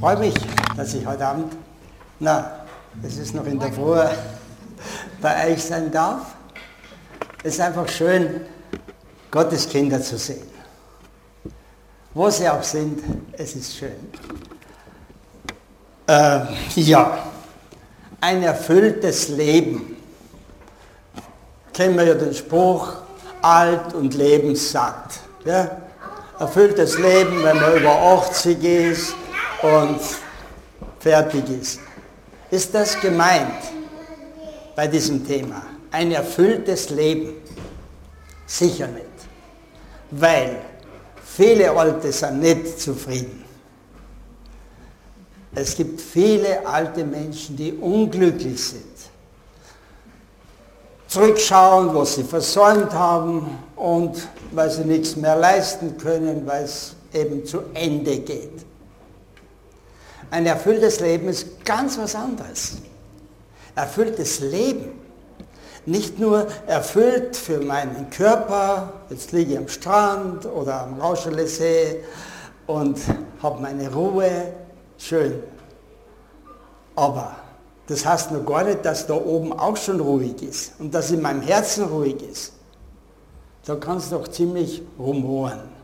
Freue mich, dass ich heute Abend, na, es ist noch in der Früh, bei euch sein darf. Es ist einfach schön, Gottes Kinder zu sehen. Wo sie auch sind, es ist schön. Äh, ja, ein erfülltes Leben. Kennen wir ja den Spruch, alt und lebenssatt. Ja? Erfülltes Leben, wenn man über 80 ist und fertig ist. Ist das gemeint bei diesem Thema? Ein erfülltes Leben? Sicher nicht. Weil viele Alte sind nicht zufrieden. Es gibt viele alte Menschen, die unglücklich sind. Zurückschauen, was sie versäumt haben und weil sie nichts mehr leisten können, weil es eben zu Ende geht. Ein erfülltes Leben ist ganz was anderes. Erfülltes Leben. Nicht nur erfüllt für meinen Körper, jetzt liege ich am Strand oder am Rauschelesee und habe meine Ruhe, schön. Aber das heißt noch gar nicht, dass da oben auch schon ruhig ist und dass in meinem Herzen ruhig ist. Da kann es doch ziemlich rumoren.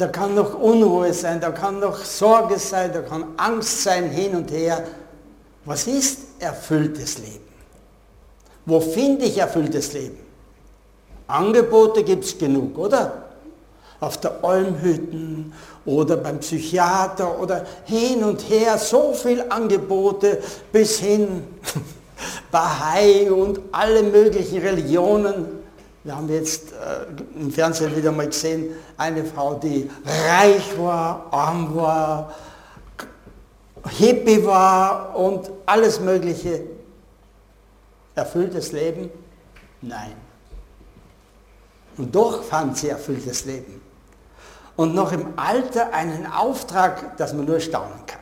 Da kann noch Unruhe sein, da kann noch Sorge sein, da kann Angst sein hin und her. Was ist erfülltes Leben? Wo finde ich erfülltes Leben? Angebote gibt es genug, oder? Auf der Olmhütten oder beim Psychiater oder hin und her, so viele Angebote bis hin Bahai und alle möglichen Religionen. Wir haben jetzt äh, im Fernsehen wieder mal gesehen, eine Frau, die reich war, arm war, Hippie war und alles Mögliche. Erfülltes Leben? Nein. Und doch fand sie erfülltes Leben und noch im Alter einen Auftrag, dass man nur staunen kann.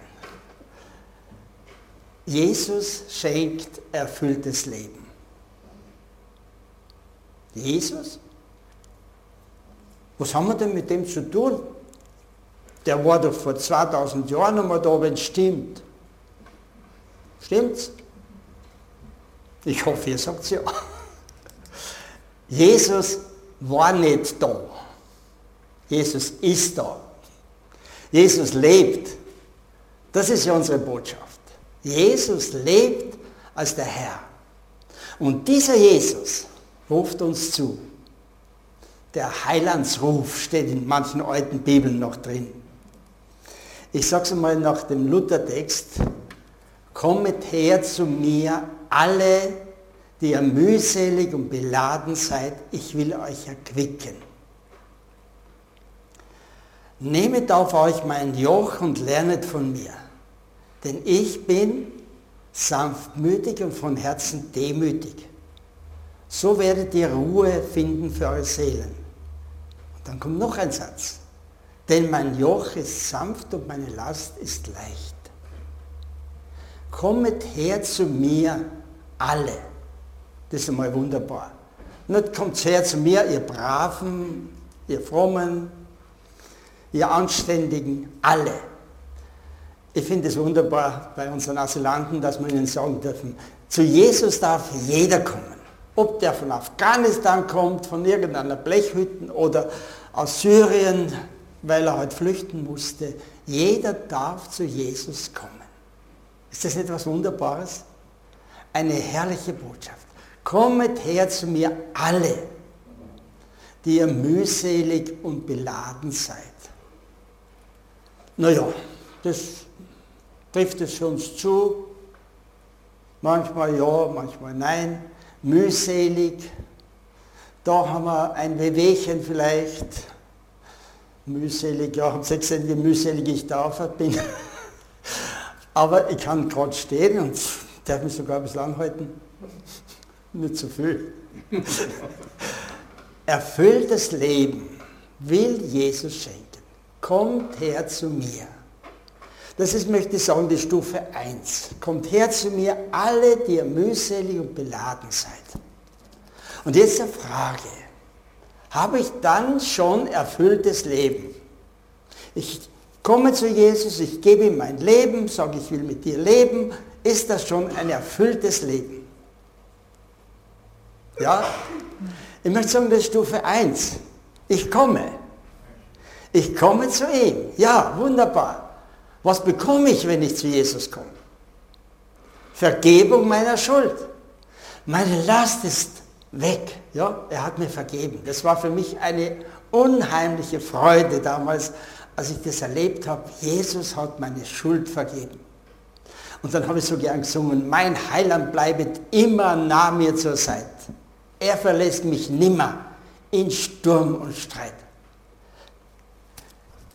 Jesus schenkt erfülltes Leben. Jesus? Was haben wir denn mit dem zu tun? Der war doch vor 2000 Jahren einmal da, wenn es stimmt. Stimmt's? Ich hoffe, ihr sagt ja. Jesus war nicht da. Jesus ist da. Jesus lebt. Das ist ja unsere Botschaft. Jesus lebt als der Herr. Und dieser Jesus ruft uns zu. Der Heilandsruf steht in manchen alten Bibeln noch drin. Ich sage es einmal nach dem Luthertext, kommet her zu mir alle, die ihr mühselig und beladen seid, ich will euch erquicken. Nehmet auf euch mein Joch und lernet von mir, denn ich bin sanftmütig und von Herzen demütig. So werdet ihr Ruhe finden für eure Seelen. Und dann kommt noch ein Satz. Denn mein Joch ist sanft und meine Last ist leicht. Kommet her zu mir alle. Das ist einmal wunderbar. Nicht kommt her zu mir, ihr Braven, ihr Frommen, ihr Anständigen, alle. Ich finde es wunderbar bei unseren Asylanten, dass wir ihnen sagen dürfen, zu Jesus darf jeder kommen. Ob der von Afghanistan kommt, von irgendeiner Blechhütte oder aus Syrien, weil er halt flüchten musste. Jeder darf zu Jesus kommen. Ist das nicht etwas Wunderbares? Eine herrliche Botschaft. Kommet her zu mir alle, die ihr mühselig und beladen seid. Naja, das trifft es für uns zu. Manchmal ja, manchmal nein. Mühselig. Da haben wir ein Wehwehchen vielleicht. Mühselig, ja, habt ihr gesehen, wie mühselig ich da bin. Aber ich kann gerade stehen und darf mich sogar ein bisschen anhalten. Nicht zu viel. Erfülltes Leben will Jesus schenken kommt her zu mir. Das ist, möchte ich sagen, die Stufe 1. Kommt her zu mir, alle, die ihr mühselig und beladen seid. Und jetzt die Frage, habe ich dann schon erfülltes Leben? Ich komme zu Jesus, ich gebe ihm mein Leben, sage, ich will mit dir leben, ist das schon ein erfülltes Leben. Ja? Ich möchte sagen, das ist Stufe 1. Ich komme. Ich komme zu ihm. Ja, wunderbar. Was bekomme ich, wenn ich zu Jesus komme? Vergebung meiner Schuld. Meine Last ist weg. Ja, er hat mir vergeben. Das war für mich eine unheimliche Freude damals, als ich das erlebt habe. Jesus hat meine Schuld vergeben. Und dann habe ich so gern gesungen, mein Heiland bleibet immer nah mir zur Seite. Er verlässt mich nimmer in Sturm und Streit.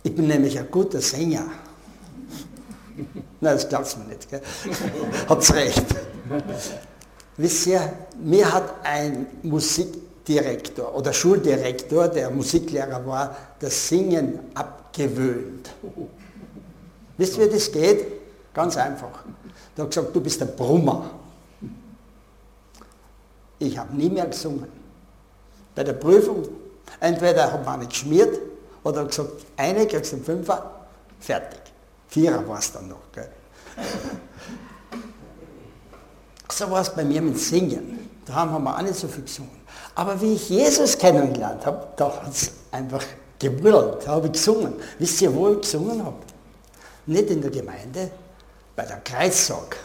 Ich bin nämlich ein guter Sänger. Nein, das glaubst du mir nicht. Gell? Hab's recht. Wisst ihr, mir hat ein Musikdirektor oder Schuldirektor, der Musiklehrer war, das Singen abgewöhnt. Wisst ihr, wie das geht? Ganz einfach. Der hat gesagt, du bist ein Brummer. Ich habe nie mehr gesungen. Bei der Prüfung, entweder hat man nicht geschmiert oder gesagt, eine kriegst du Fünfer, fertig. Vierer war es dann noch. Gell? So war es bei mir mit Singen. Da haben wir auch nicht so viel gesungen. Aber wie ich Jesus kennengelernt habe, da hat es einfach gebrüllt, da habe ich gesungen. Wisst ihr, wo ich gesungen habe? Nicht in der Gemeinde, bei der Kreissaag.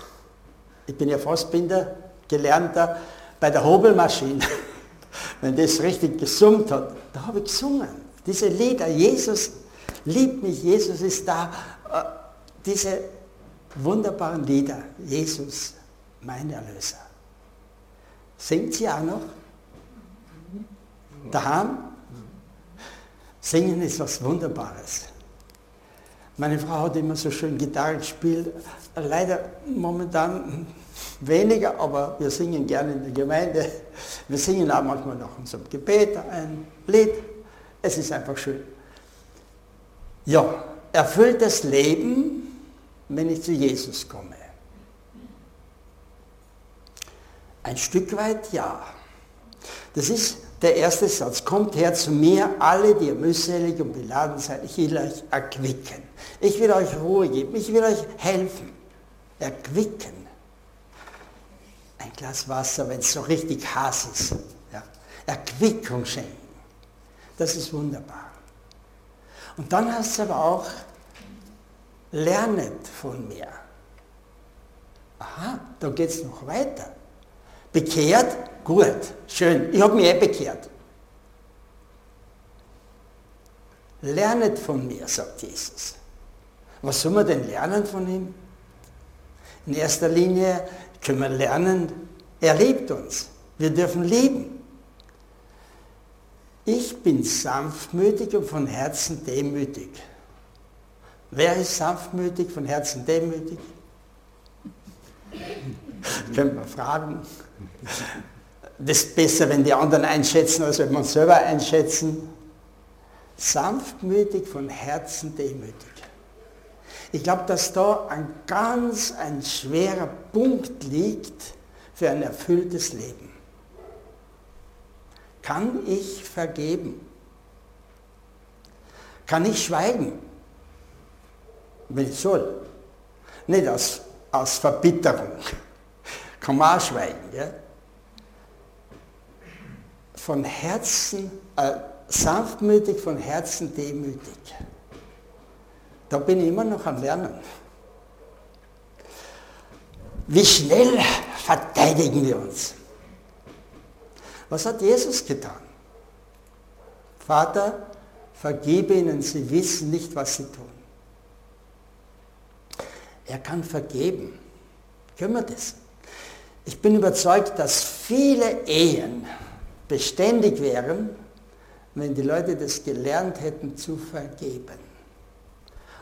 Ich bin ja Fassbinder, gelernter, bei der Hobelmaschine. Wenn das richtig gesummt hat, da habe ich gesungen. Diese Lieder, Jesus liebt mich, Jesus ist da. Diese wunderbaren Lieder, Jesus, mein Erlöser. Singt sie auch noch? Daheim? Singen ist was Wunderbares. Meine Frau hat immer so schön Gitarre gespielt. Leider momentan weniger, aber wir singen gerne in der Gemeinde. Wir singen auch manchmal nach unserem Gebet ein Lied. Es ist einfach schön. Ja, erfülltes Leben, wenn ich zu Jesus komme. Ein Stück weit ja. Das ist der erste Satz. Kommt her zu mir, alle, die ihr mühselig und beladen seid. Ich will euch erquicken. Ich will euch Ruhe geben. Ich will euch helfen. Erquicken. Ein Glas Wasser, wenn es so richtig heiß ist. Ja. Erquickung schenken. Das ist wunderbar. Und dann heißt es aber auch, lernet von mir. Aha, da geht es noch weiter. Bekehrt? Gut, schön. Ich habe mich eh bekehrt. Lernet von mir, sagt Jesus. Was soll man denn lernen von ihm? In erster Linie können wir lernen, er liebt uns. Wir dürfen lieben. Ich bin sanftmütig und von Herzen demütig. Wer ist sanftmütig, von Herzen demütig? Können wir fragen. Das ist besser, wenn die anderen einschätzen, als wenn uns selber einschätzen. Sanftmütig, von Herzen demütig. Ich glaube, dass da ein ganz ein schwerer Punkt liegt für ein erfülltes Leben. Kann ich vergeben? Kann ich schweigen, wenn ich soll? Nicht aus, aus Verbitterung. Kann man auch schweigen. Ja? Von Herzen, äh, sanftmütig, von Herzen demütig. Da bin ich immer noch am Lernen. Wie schnell verteidigen wir uns? Was hat Jesus getan? Vater, vergebe ihnen, sie wissen nicht, was sie tun. Er kann vergeben. Können wir das? Ich bin überzeugt, dass viele Ehen beständig wären, wenn die Leute das gelernt hätten zu vergeben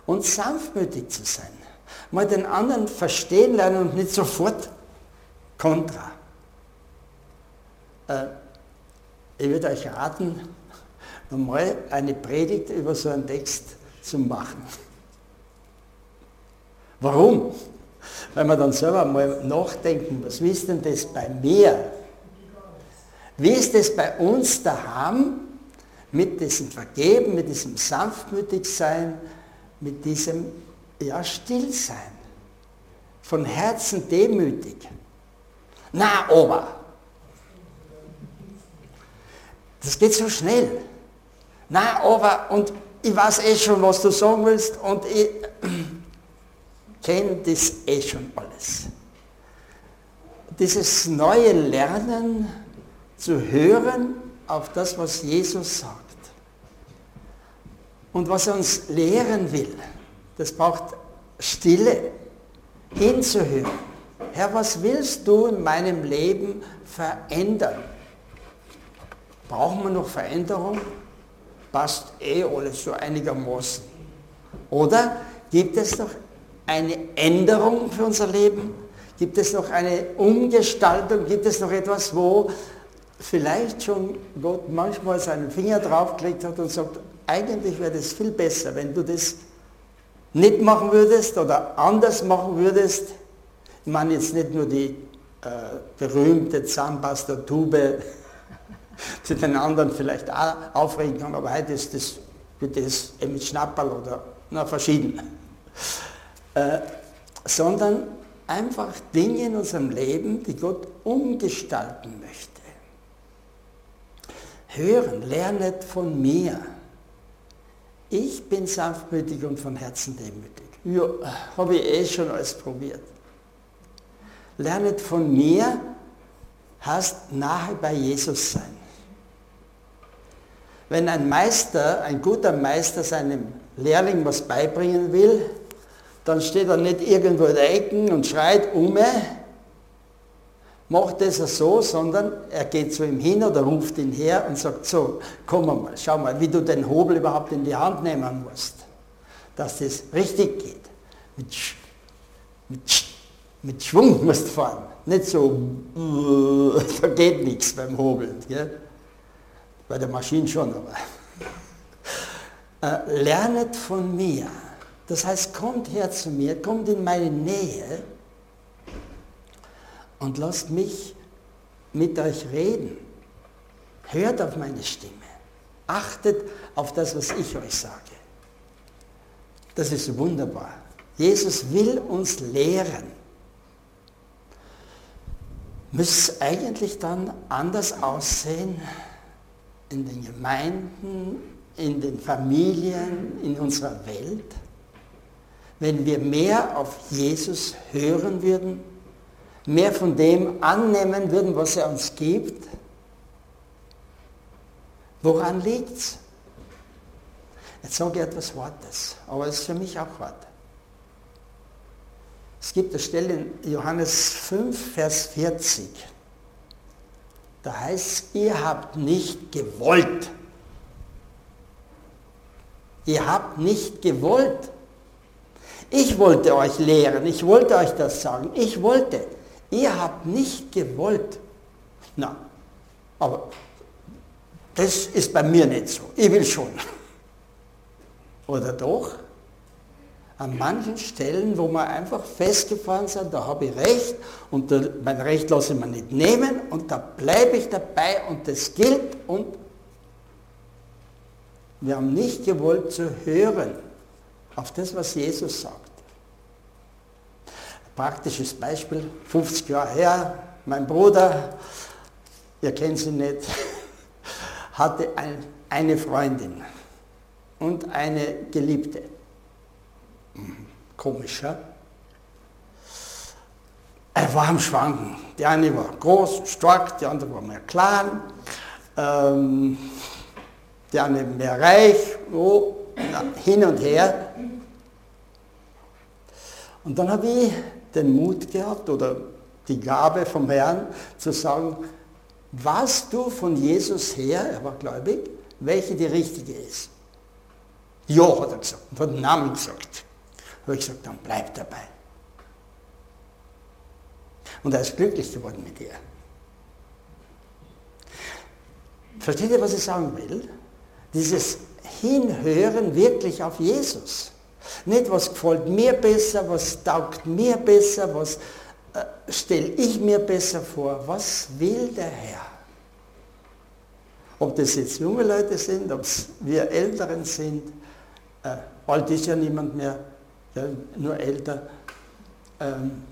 und sanftmütig zu sein. Mal den anderen verstehen lernen und nicht sofort kontra. Äh, ich würde euch raten, mal eine Predigt über so einen Text zu machen. Warum? Weil wir dann selber mal nachdenken, was ist denn das bei mir? Wie ist es bei uns daheim mit diesem Vergeben, mit diesem Sanftmütigsein, mit diesem ja, Stillsein, von Herzen demütig. Na, Ober, das geht so schnell. Na, aber, und ich weiß eh schon, was du sagen willst und ich kenne das eh schon alles. Dieses neue Lernen zu hören auf das, was Jesus sagt und was er uns lehren will, das braucht Stille, hinzuhören. Herr, was willst du in meinem Leben verändern? Brauchen wir noch Veränderung? Passt eh alles so einigermaßen. Oder gibt es noch eine Änderung für unser Leben? Gibt es noch eine Umgestaltung? Gibt es noch etwas, wo vielleicht schon Gott manchmal seinen Finger draufgelegt hat und sagt, eigentlich wäre das viel besser, wenn du das nicht machen würdest oder anders machen würdest. Ich meine jetzt nicht nur die äh, berühmte Zahnpasta-Tube zu den anderen vielleicht auch aufregen kann, aber heute ist das, wird das mit Schnapperl oder na, verschieden. Äh, sondern einfach Dinge in unserem Leben, die Gott umgestalten möchte. Hören, lernet von mir. Ich bin sanftmütig und von Herzen demütig. Ja, habe ich eh schon alles probiert. Lernet von mir heißt nahe bei Jesus sein. Wenn ein Meister, ein guter Meister seinem Lehrling was beibringen will, dann steht er nicht irgendwo in der Ecke und schreit um, macht das so, sondern er geht zu ihm hin oder ruft ihn her und sagt so, komm mal, schau mal, wie du den Hobel überhaupt in die Hand nehmen musst, dass das richtig geht. Mit, mit, mit Schwung musst du fahren, nicht so, da geht nichts beim Hobeln. Gell? bei der Maschine schon, aber. Äh, lernet von mir. Das heißt, kommt her zu mir, kommt in meine Nähe und lasst mich mit euch reden. Hört auf meine Stimme. Achtet auf das, was ich euch sage. Das ist wunderbar. Jesus will uns lehren. Müsste es eigentlich dann anders aussehen, in den Gemeinden, in den Familien, in unserer Welt, wenn wir mehr auf Jesus hören würden, mehr von dem annehmen würden, was er uns gibt? Woran liegt es? Jetzt sage ich etwas Wortes, aber es ist für mich auch Wort. Es gibt eine Stelle in Johannes 5, Vers 40. Da heißt ihr habt nicht gewollt. Ihr habt nicht gewollt. Ich wollte euch lehren, ich wollte euch das sagen, ich wollte. Ihr habt nicht gewollt. Na, aber das ist bei mir nicht so. Ich will schon. Oder doch? an manchen Stellen, wo wir einfach festgefahren sind, da habe ich Recht und da, mein Recht lasse ich mir nicht nehmen und da bleibe ich dabei und das gilt und wir haben nicht gewollt zu hören auf das, was Jesus sagt. Praktisches Beispiel, 50 Jahre her, mein Bruder, ihr kennt sie nicht, hatte ein, eine Freundin und eine Geliebte. Komisch, ja? Er war am Schwanken. Die eine war groß, stark, die andere war mehr klein, ähm, die eine mehr reich, so, hin und her. Und dann habe ich den Mut gehabt oder die Gabe vom Herrn zu sagen, was du von Jesus her, er war gläubig, welche die richtige ist. Ja, hat er gesagt, und hat den Namen gesagt habe ich gesagt, dann bleib dabei. Und er ist glücklich geworden mit ihr. Versteht ihr, was ich sagen will? Dieses Hinhören wirklich auf Jesus. Nicht, was gefällt mir besser, was taugt mir besser, was äh, stelle ich mir besser vor. Was will der Herr? Ob das jetzt junge Leute sind, ob wir Älteren sind, äh, alt ist ja niemand mehr, ja, nur älter. Ähm,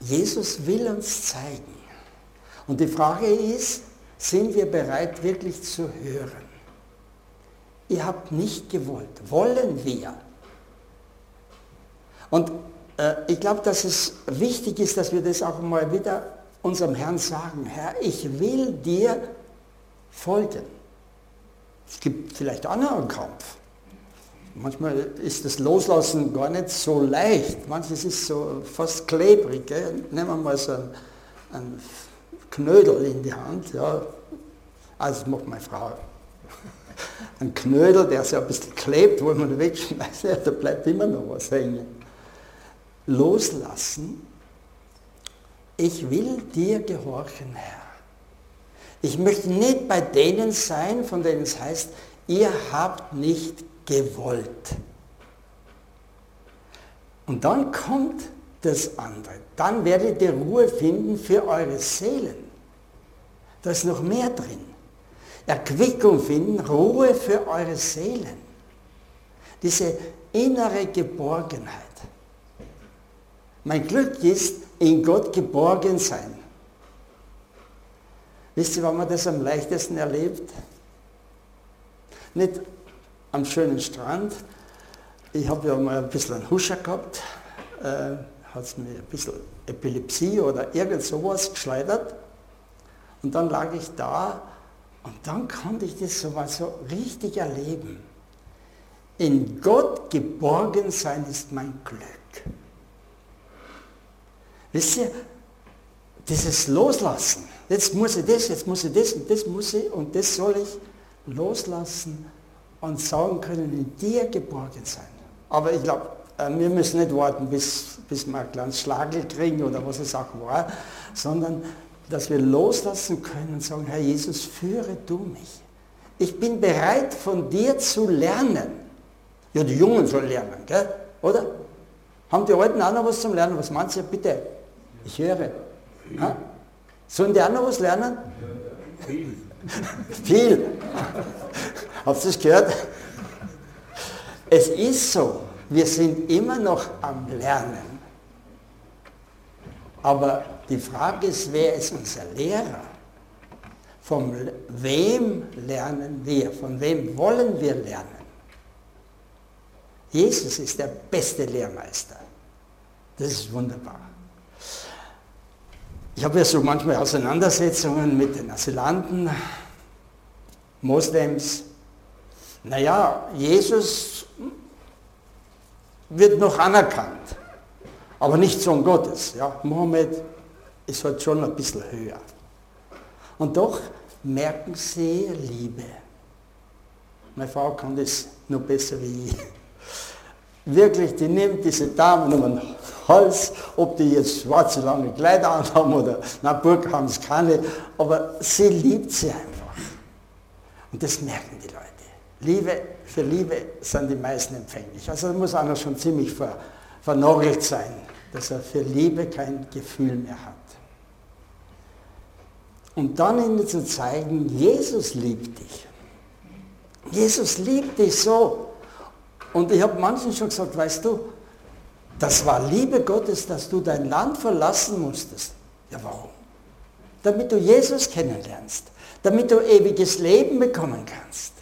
Jesus will uns zeigen. Und die Frage ist, sind wir bereit wirklich zu hören? Ihr habt nicht gewollt. Wollen wir? Und äh, ich glaube, dass es wichtig ist, dass wir das auch mal wieder unserem Herrn sagen. Herr, ich will dir folgen. Es gibt vielleicht anderen Kampf. Manchmal ist das Loslassen gar nicht so leicht. Manches ist so fast klebrig. Gell? Nehmen wir mal so ein, ein Knödel in die Hand. Ja. Also das macht meine Frau. Ein Knödel, der so ein bisschen klebt, wo man wegschmeißt, da bleibt immer noch was hängen. Loslassen. Ich will dir gehorchen, Herr. Ich möchte nicht bei denen sein, von denen es heißt, ihr habt nicht gewollt. Und dann kommt das andere. Dann werdet ihr Ruhe finden für eure Seelen. Da ist noch mehr drin. Erquickung finden, Ruhe für eure Seelen. Diese innere Geborgenheit. Mein Glück ist, in Gott geborgen sein. Wisst ihr, wann man das am leichtesten erlebt? Nicht am schönen Strand. Ich habe ja mal ein bisschen einen Huscher gehabt, äh, hat es mir ein bisschen Epilepsie oder irgend sowas geschleudert. Und dann lag ich da und dann konnte ich das so mal so richtig erleben. In Gott geborgen sein ist mein Glück. Wisst ihr, dieses Loslassen, jetzt muss ich das, jetzt muss ich das und das muss ich und das soll ich loslassen und sagen können, in dir geborgen sein. Aber ich glaube, äh, wir müssen nicht warten, bis, bis wir ein kleines Schlagel kriegen oder was es auch war, sondern dass wir loslassen können und sagen, Herr Jesus, führe du mich. Ich bin bereit, von dir zu lernen. Ja, die Jungen sollen lernen, gell? oder? Haben die Alten auch noch was zum Lernen? Was meinst du? Bitte, ich höre. Ha? Sollen die auch noch was lernen? Viel. Viel. Habt ihr das gehört? Es ist so, wir sind immer noch am Lernen. Aber die Frage ist, wer ist unser Lehrer? Von wem lernen wir? Von wem wollen wir lernen? Jesus ist der beste Lehrmeister. Das ist wunderbar. Ich habe ja so manchmal Auseinandersetzungen mit den Asylanten, Moslems. Naja, Jesus wird noch anerkannt, aber nicht Sohn Gottes. Ja, Mohammed ist halt schon ein bisschen höher. Und doch merken sie Liebe. Meine Frau kann das noch besser wie ich. Wirklich, die nimmt diese Damen um den Hals, ob die jetzt schwarze lange Kleider anhaben oder, na Burg haben es keine, aber sie liebt sie einfach. Und das merken die Leute. Liebe, für Liebe sind die meisten empfänglich. Also da muss einer schon ziemlich ver, vernorgelt sein, dass er für Liebe kein Gefühl mehr hat. Und dann ihnen zu zeigen, Jesus liebt dich. Jesus liebt dich so. Und ich habe manchen schon gesagt, weißt du, das war Liebe Gottes, dass du dein Land verlassen musstest. Ja, warum? Damit du Jesus kennenlernst, damit du ewiges Leben bekommen kannst.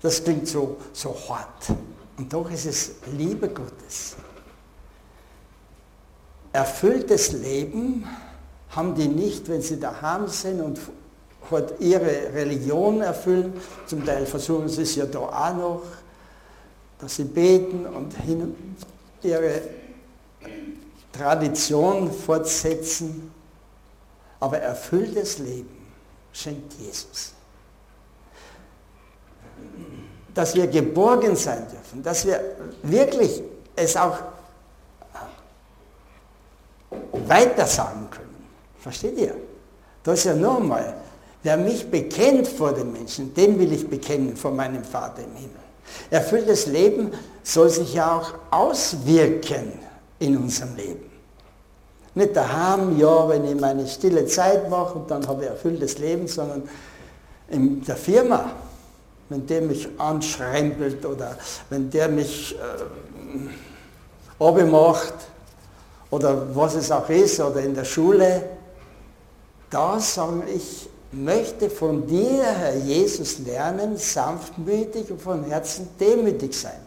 Das klingt so, so hart. Und doch ist es Liebe Gottes. Erfülltes Leben haben die nicht, wenn sie daheim sind und ihre Religion erfüllen. Zum Teil versuchen sie es ja da auch noch, dass sie beten und ihre Tradition fortsetzen. Aber erfülltes Leben schenkt Jesus. Dass wir geborgen sein dürfen, dass wir wirklich es auch weiter sagen können. Versteht ihr? Das ist ja nochmal, wer mich bekennt vor den Menschen, den will ich bekennen vor meinem Vater im Himmel. Erfülltes Leben soll sich ja auch auswirken in unserem Leben. Nicht daheim, ja, wenn ich meine stille Zeit mache und dann habe ich erfülltes Leben, sondern in der Firma, wenn der mich anschrempelt oder wenn der mich äh, macht oder was es auch ist oder in der Schule, da sage ich, möchte von dir, Herr Jesus, lernen, sanftmütig und von Herzen demütig sein.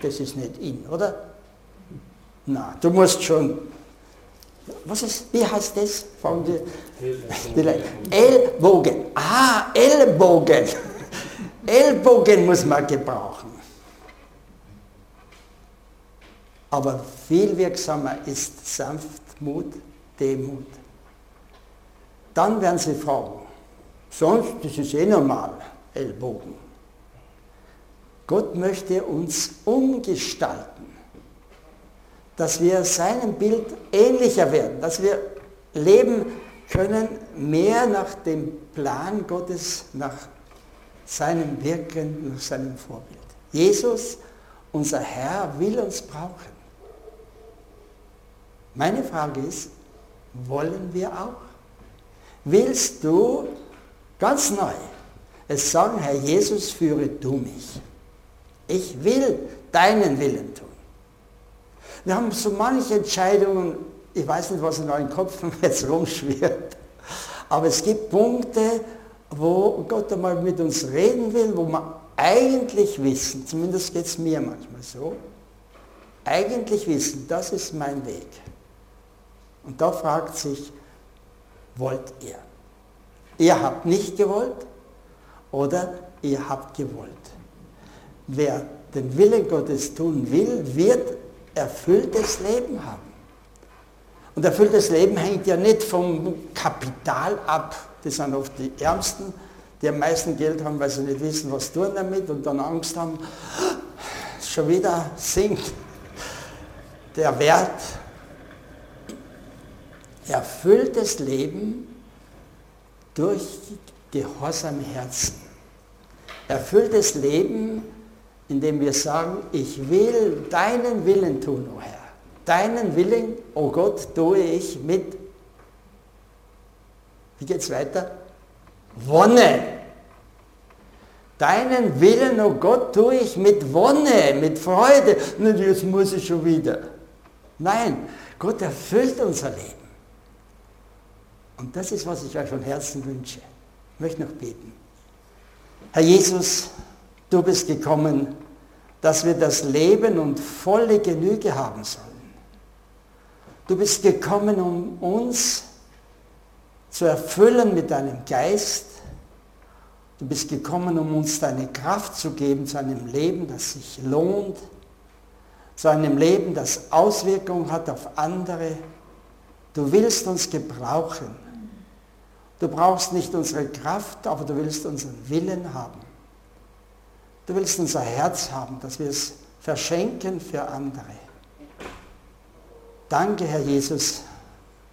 Das ist nicht ihn, oder? Na, du musst schon. Was ist, wie heißt das? Von die, Ellbogen. Ah, Ellbogen. Ellbogen muss man gebrauchen. Aber viel wirksamer ist Sanftmut, Demut. Dann werden sie fragen. Sonst, das ist eh normal, Ellbogen. Gott möchte uns umgestalten, dass wir seinem Bild ähnlicher werden, dass wir leben können mehr nach dem Plan Gottes, nach seinem Wirken, nach seinem Vorbild. Jesus, unser Herr, will uns brauchen. Meine Frage ist, wollen wir auch? Willst du ganz neu es sagen, Herr Jesus, führe du mich. Ich will deinen Willen tun. Wir haben so manche Entscheidungen, ich weiß nicht, was in euren Köpfen jetzt rumschwirrt, aber es gibt Punkte, wo Gott einmal mit uns reden will, wo wir eigentlich wissen, zumindest geht es mir manchmal so, eigentlich wissen, das ist mein Weg. Und da fragt sich, wollt ihr? Ihr habt nicht gewollt oder ihr habt gewollt. Wer den Willen Gottes tun will, wird erfülltes Leben haben. Und erfülltes Leben hängt ja nicht vom Kapital ab. Das sind oft die Ärmsten, die am meisten Geld haben, weil sie nicht wissen, was tun damit und dann Angst haben, schon wieder sinkt der Wert. Erfülltes Leben durch gehorsame Herzen. Erfülltes Leben in dem wir sagen, ich will deinen Willen tun, o oh Herr. Deinen Willen, o oh Gott, tue ich mit, wie geht es weiter? Wonne. Deinen Willen, o oh Gott, tue ich mit Wonne, mit Freude. Und jetzt muss ich schon wieder. Nein, Gott erfüllt unser Leben. Und das ist, was ich euch von Herzen wünsche. Ich möchte noch beten. Herr Jesus, Du bist gekommen, dass wir das Leben und volle Genüge haben sollen. Du bist gekommen, um uns zu erfüllen mit deinem Geist. Du bist gekommen, um uns deine Kraft zu geben zu einem Leben, das sich lohnt, zu einem Leben, das Auswirkungen hat auf andere. Du willst uns gebrauchen. Du brauchst nicht unsere Kraft, aber du willst unseren Willen haben. Du willst unser Herz haben, dass wir es verschenken für andere. Danke, Herr Jesus,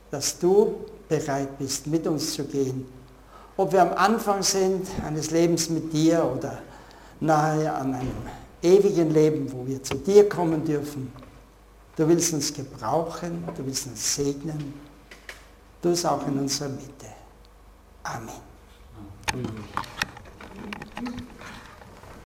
dass du bereit bist, mit uns zu gehen. Ob wir am Anfang sind eines Lebens mit dir oder nahe an einem ewigen Leben, wo wir zu dir kommen dürfen. Du willst uns gebrauchen, du willst uns segnen. Du es auch in unserer Mitte. Amen. Amen.